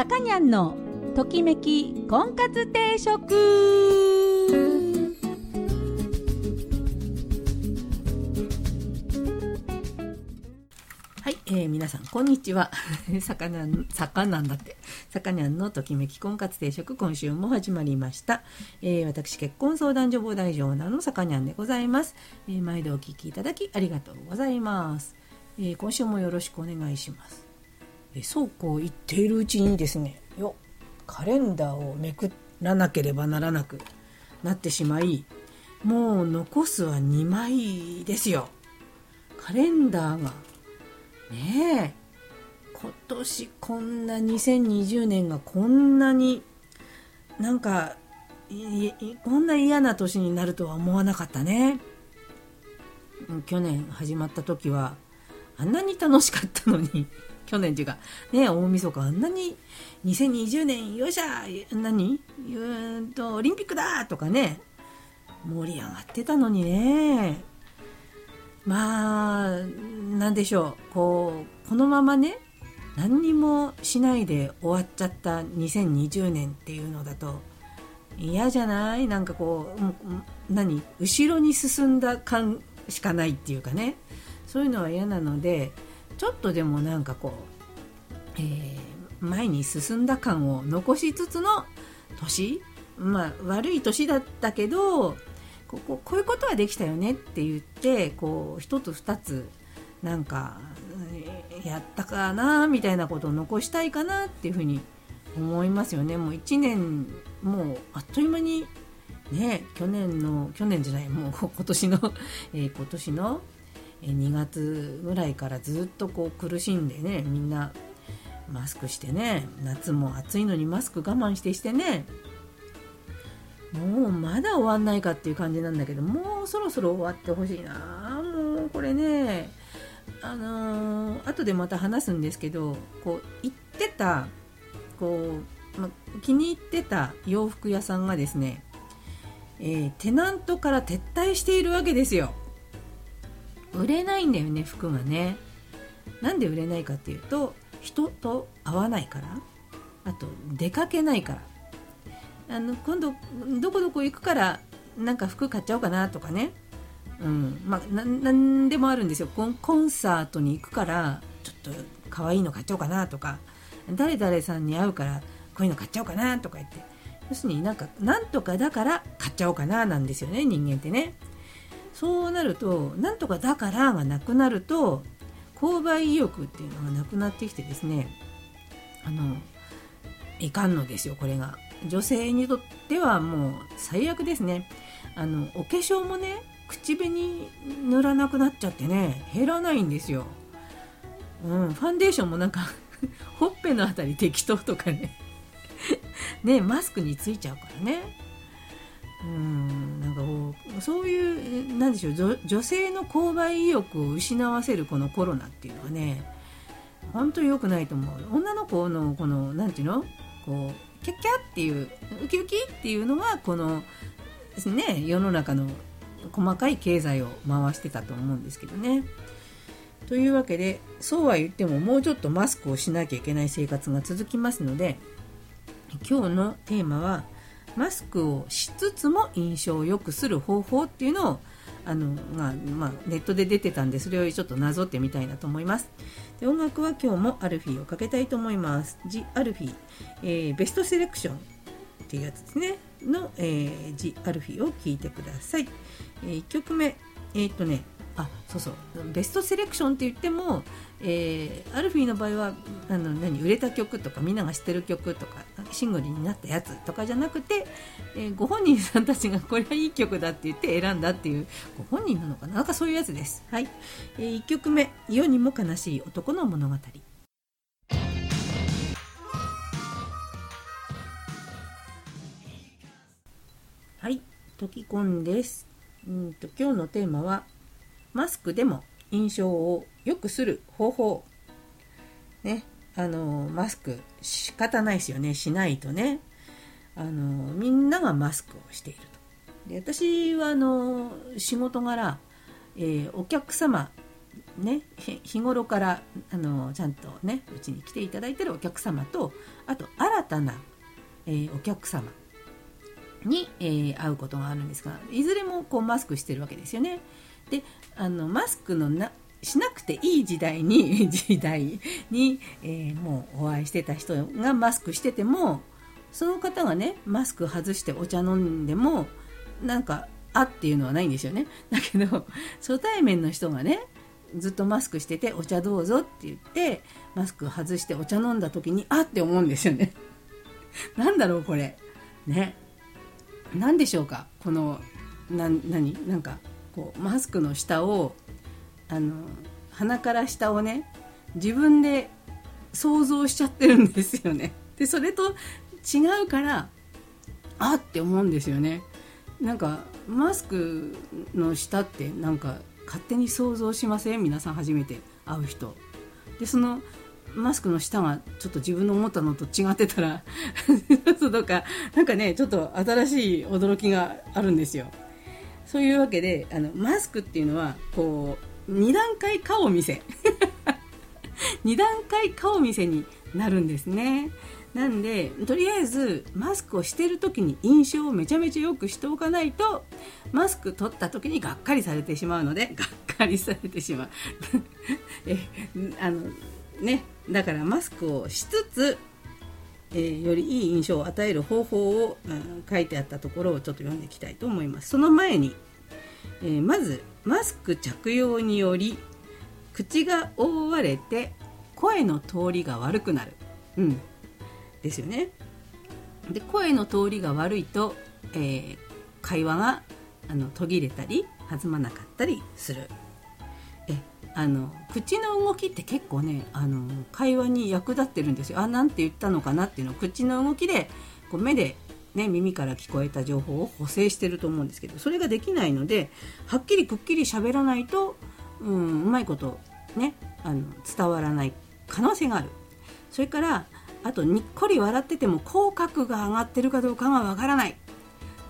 さかにゃんのときめき婚活定食。はい、えー、皆さんこんにちは。さかなんさかなんだって。さかにゃんのときめき婚活定食今週も始まりました、えー、私結婚相談所母大丈なのさかにゃんでございます、えー、毎度お聞きいただきありがとうございます。えー、今週もよろしくお願いします。そうこう言っているうちにですね、よカレンダーをめくらなければならなくなってしまい、もう残すは2枚ですよ。カレンダーが。ねえ。今年こんな2020年がこんなになんかこんな嫌な年になるとは思わなかったね。去年始まった時はあんなに楽しかったのに、去年っていうか、ね、大晦日あんなに、2020年、よっしゃ何？うんと、オリンピックだとかね、盛り上がってたのにね、まあ、なんでしょう、こう、このままね、何にもしないで終わっちゃった2020年っていうのだと、嫌じゃない？なんかこう、何？後ろに進んだ感しかないっていうかね。そういうのは嫌なのでちょっとでもなんかこう、えー、前に進んだ感を残しつつの年まあ悪い年だったけどこここういうことはできたよねって言ってこう一つ二つなんかやったかなみたいなことを残したいかなっていうふうに思いますよね。もう1年もうあっという間にね去年の去年じゃないもう今年の、えー、今年の2月ぐらいからずっとこう苦しんでねみんなマスクしてね夏も暑いのにマスク我慢してしてねもうまだ終わんないかっていう感じなんだけどもうそろそろ終わってほしいなもうこれねあのー、後でまた話すんですけどこう行ってたこう、ま、気に入ってた洋服屋さんがですね、えー、テナントから撤退しているわけですよ。売れないんだよね服がね。なんで売れないかっていうと人と会わないから。あと出かけないから。あの今度どこどこ行くからなんか服買っちゃおうかなとかね。うん。まあ何でもあるんですよ。コンサートに行くからちょっと可愛いの買っちゃおうかなとか。誰々さんに会うからこういうの買っちゃおうかなとか言って。要するになんかなんとかだから買っちゃおうかななんですよね人間ってね。そうなるとなんとかだからがなくなると購買意欲っていうのがなくなってきてですねあのいかんのですよこれが。女性にとってはもう最悪ですね。あのお化粧もね口紅塗らなくなっちゃってね減らないんですよ、うん、ファンデーションもなんか ほっぺのあたり適当とかね。ねマスクについちゃうからね。うん。なんかこうそういうなんでしょう女性の購買意欲を失わせるこのコロナっていうのはね本当に良くないと思う女の子のこのなんていうの？こうキャッキャっていうウキウキっていうのがこのね世の中の細かい経済を回してたと思うんですけどね。というわけでそうは言ってももうちょっとマスクをしなきゃいけない生活が続きますので今日のテーマは「マスクをしつつも印象を良くする方法っていうのをあの、まあまあ、ネットで出てたんでそれをちょっとなぞってみたいなと思います。で音楽は今日もアルフィーをかけたいと思います「ジ・アルフィー、えー、ベストセレクション」っていうやつですね。の「えー、ジ・アルフィー」を聴いてください、えー、1曲目。えっ、とねあそうそうベストセレクションって言っても、えー、アルフィーの場合はあの何売れた曲とかみんなが知ってる曲とかシングルになったやつとかじゃなくて、えー、ご本人さんたちがこれはいい曲だって言って選んだっていうご本人なのかな？なんかそういうやつです。はい、えー、1曲目「世にも悲しい男の物語」。はい、トキコンです。うんと今日のテーマはマスクでも印象を良くする方法。ね、あの、マスク仕方ないですよね。しないとね。あの、みんながマスクをしていると。で私は、あの、仕事柄、えー、お客様ね、日頃からあのちゃんとねうちに来ていただいてるお客様とあと新たな、えー、お客様に、えー、会うことがあるんですがいずれもこうマスクしてるわけですよね。であのマスクのなしなくていい時代に 時代に、えー、もうお会いしてた人がマスクしててもその方がねマスク外してお茶飲んでもなんかあっていうのはないんですよね。だけど初対面の人がねずっとマスクしててお茶どうぞって言ってマスク外してお茶飲んだ時にあって思うんですよね。なんだろうこれ。ね。何でしょうか。このな何？なんか。こうマスクの下をあの鼻から下をね自分で想像しちゃってるんですよね。でそれと違うからあって思うんですよね。なんかマスクの下ってなんか勝手に想像しません？皆さん初めて会う人。でそのマスクの下がちょっと自分の思ったのと違ってたら そうとか。なんかねちょっと新しい驚きがあるんですよ。そういうわけであのマスクっていうのはこう2段階顔見せ。2段階顔見せになるんですね。なんでとりあえずマスクをしてる時に印象をめちゃめちゃよくしておかないとマスク取った時にがっかりされてしまうのでがっかりされてしまう。えあのねだからマスクをしつつ、えー、よりいい印象を与える方法を、うん、書いてあったところをちょっと読んでいきたいと思いますその前に、えー、まずマスク着用により口が覆われて声の通りが悪くなる、うん、ですよね。で声の通りが悪いと、えー、会話があの途切れたり弾まなかったりする。あの口の動きって結構ねあの会話に役立ってるんですよ。あなんて言ったのかなっていうのを口の動きでこう目でね、耳から聞こえた情報を補正してると思うんですけどそれができないのではっきりくっきり喋らないと、うん、うまいことねあの伝わらない可能性があるそれからあとにっこり笑ってても口角が上がってるかどうかがわからない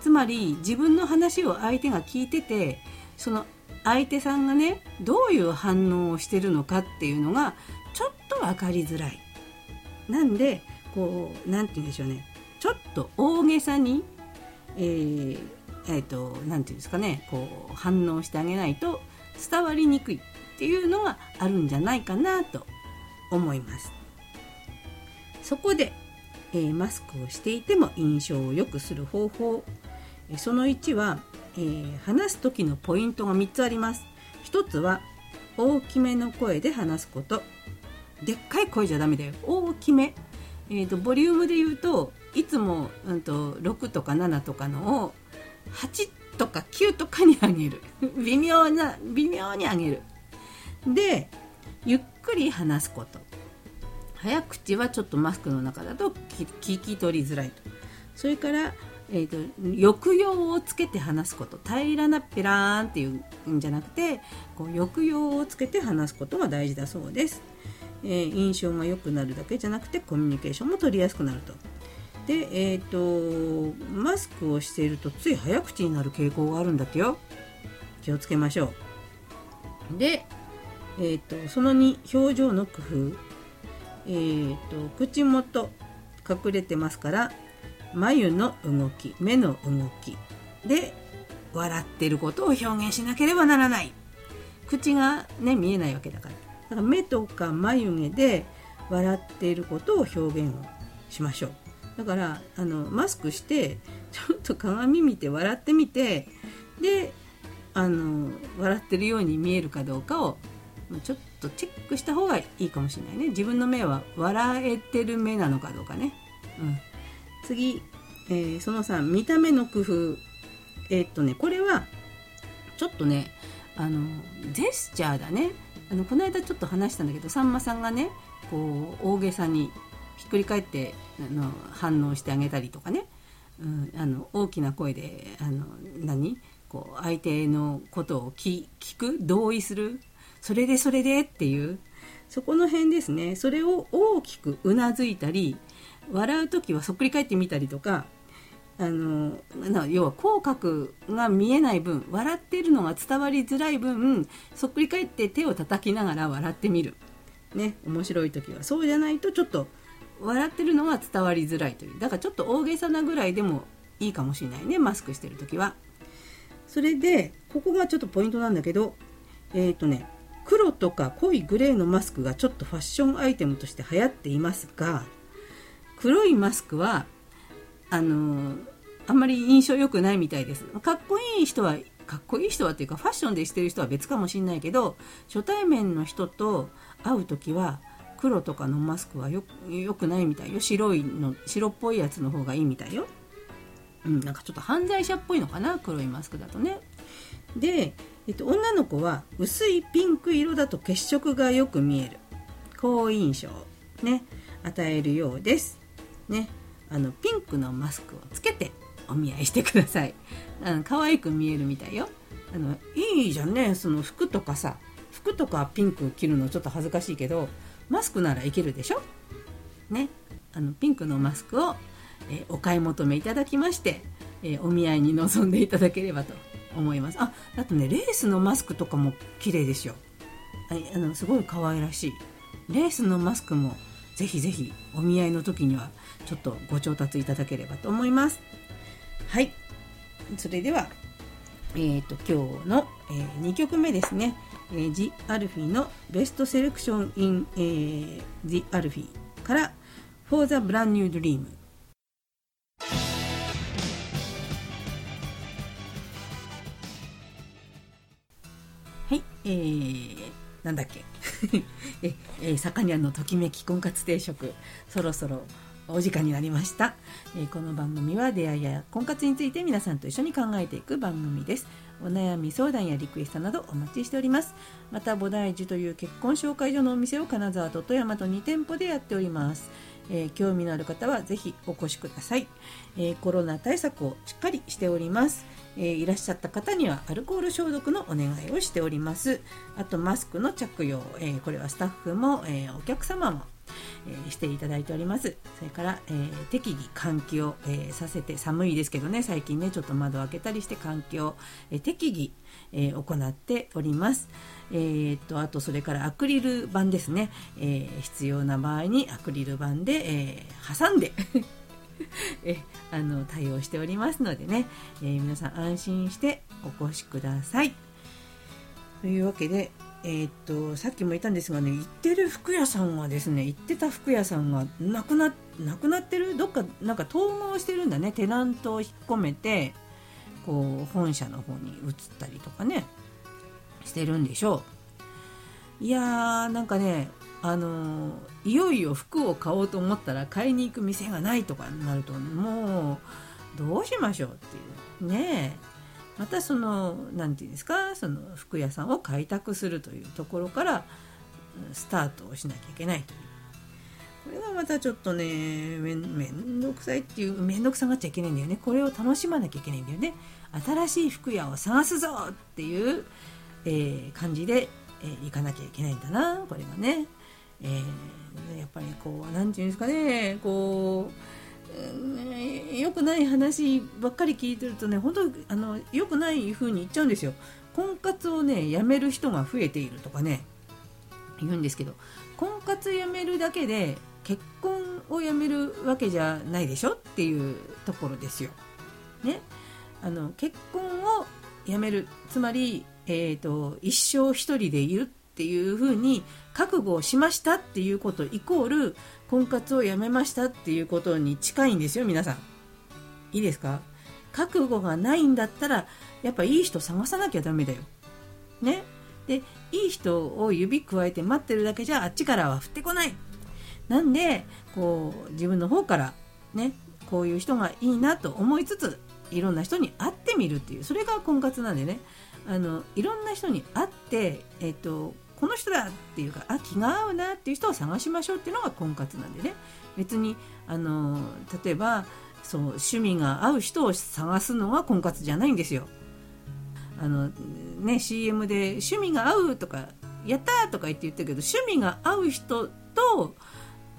つまり自分の話を相手が聞いててその相手さんがねどういう反応をしてるのかっていうのがちょっと分かりづらい。なんでこう何て言うんでしょうね。ちょっと大げさにえー、えー、と何て言うんですかね。こう反応してあげないと伝わりにくいっていうのがあるんじゃないかなと思います。そこで、えー、マスクをしていても印象を良くする方法。その1は、えー、話す時のポイントが3つあります。1つは大きめの声で話すこと。でっかい声じゃダメだよ。大きめ、えーと、ボリュームで言うといつも、うんと、6とか7とかのを8とか9とかに上げる。微妙な微妙に上げる。でゆっくり話すこと。早口はちょっとマスクの中だと聞き取りづらいと。それから、えーと、抑揚をつけて話すこと平らなペラーンっていうんじゃなくてこう抑揚をつけて話すことが大事だそうです、えー、印象が良くなるだけじゃなくてコミュニケーションも取りやすくなると。でえっ、ー、とマスクをしているとつい早口になる傾向があるんだってよ。気をつけましょう。で、えーとその2表情の工夫。えーと、口元隠れてますから眉の動き目の動き。で笑ってることを表現しなければならない。口がね見えないわけだから。だから目とか眉毛で笑っていることを表現をしましょう。だからあのマスクしてちょっと鏡見て笑ってみてであの笑ってるように見えるかどうかをちょっとチェックした方がいいかもしれないね。自分の目は笑えてる目なのかどうかね、うん、次、えー、その3見た目の工夫。えー、っとねこれはちょっとねあのジェスチャーだね。あのこの間ちょっと話したんだけどさんまさんがねこう大げさにひっくり返ってあの反応してあげたりとかね、うん、あの大きな声であの何？こう相手のことを聞く？同意する？それでそれでっていう。そこの辺ですね。それを大きくうなずいたり笑う時はそっくり返ってみたりとかあの要は口角が見えない分笑ってるのが伝わりづらい分そっくり返って手を叩きながら笑ってみる、ね、面白い時はそうじゃないとちょっと笑ってるのが伝わりづらいという。だからちょっと大げさなぐらいでもいいかもしれないねマスクしてる時は。それでここがちょっとポイントなんだけどえっ、ー、とね黒とか濃いグレーのマスクがちょっとファッションアイテムとして流行っていますが黒いマスクはあのあんまり印象良くないみたいです。かっこいい人はかっこいい人はっていうかファッションでしてる人は別かもしんないけど初対面の人と会う時は黒とかのマスクはよくないみたいよ。白いの白っぽいやつの方がいいみたいよ。うん、なんかちょっと犯罪者っぽいのかな？黒いマスクだとね。で、えっと、女の子は薄いピンク色だと血色がよく見える。好印象ね与えるようです。ねあのピンクのマスクをつけてお見合いしてください。あの可愛く見えるみたいよ。あのいいじゃんねその服とかさ。服とかピンク着るのちょっと恥ずかしいけどマスクならいけるでしょ？ね。あのピンクのマスクをえお買い求めいただきまして、えお見合いに臨んでいただければと思います。ああとねレースのマスクとかも綺麗ですよあのすごい可愛らしい。レースのマスクもぜひぜひお見合いの時にはちょっとご調達いただければと思います。はい。それではえーと、今日の、えー、2曲目ですね、えー、ジ・アルフィのベストセレクション・イン・えー、ジ・アルフィから For the Brand New Dream えー、なんだっけ。え、えー、坂にゃんのときめき婚活定食。そろそろお時間になりました、えー、この番組は出会いや婚活について皆さんと一緒に考えていく番組です。お悩み相談やリクエストなどお待ちしております。また菩提寺という結婚紹介所のお店を金沢と富山と2店舗でやっております。えー、興味のある方はぜひお越しください、えー、コロナ対策をしっかりしております。えー、いらっしゃった方にはアルコール消毒のお願いをしております。あとマスクの着用、え、これはスタッフも、え、お客様もえしていただいております。それから、えー、適宜換気を、えー、させて寒いですけどね。最近ねちょっと窓を開けたりして換気を、え、適宜、え行っております。えー、っとあとそれからアクリル板ですね、え必要な場合にアクリル板で、え挟んで えあの対応しておりますのでね、え、皆さん安心してお越しください。というわけで、えー、っとさっきも言ったんですがね行ってる服屋さんはですね行ってた服屋さんがなくななくなってるどっかなんか統合してるんだねテナントを引っ込めてこう本社の方に移ったりとかねしてるんでしょう。いやーなんかねあのいよいよ服を買おうと思ったら買いに行く店がないとかになるともうどうしましょうっていう。ねえ。またその何て言うんですかその服屋さんを開拓するというところからスタートをしなきゃいけないという。これがまたちょっとねめんどくさいっていうめんどくさがっちゃいけないんだよね。これを楽しまなきゃいけないんだよね。新しい服屋を探すぞっていう、えー、感じで、えー、行かなきゃいけないんだな。これがね。えー、やっぱりこう何て言うんですかね。こう良くない話ばっかり聞いてるとね本当あの良くない風に言っちゃうんですよ。婚活をねやめる人が増えているとかね言うんですけど婚活やめるだけで結婚をやめるわけじゃないでしょ？っていうところですよ。ね、あの結婚をやめるつまり、えーと一生一人でいるっていうふうに覚悟をしましたっていうことイコール婚活をやめましたっていうことに近いんですよ皆さん。いいですか？覚悟がないんだったらやっぱいい人探さなきゃダメだよ。ね？でいい人を指くわえて待ってるだけじゃあっちからは降ってこない。なんでこう自分の方からねこういう人がいいなと思いつついろんな人に会ってみるっていう。それが婚活なんでね。あのいろんな人に会って、えっと、この人だっていうかあ気が合うなっていう人を探しましょうっていうのが婚活なんでね。別にあの例えばそう趣味が合う人を探すのが婚活じゃないんですよ。あのね CM で趣味が合うとかやったとか言って言ったけど趣味が合う人と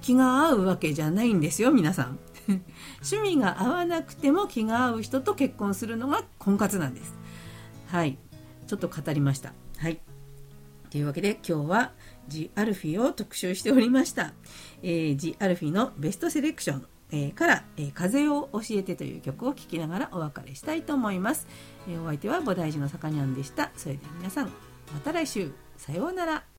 気が合うわけじゃないんですよ皆さん。趣味が合わなくても気が合う人と結婚するのが婚活なんです。はい。ちょっと語りました。はい。というわけで今日はジ・アルフィを特集しておりました、えー、ジ・アルフィのベストセレクション、え、から、え、風を教えてという曲を聴きながらお別れしたいと思います、え、お相手は菩提寺のさかにゃんでした。それでは皆さんまた来週。さようなら。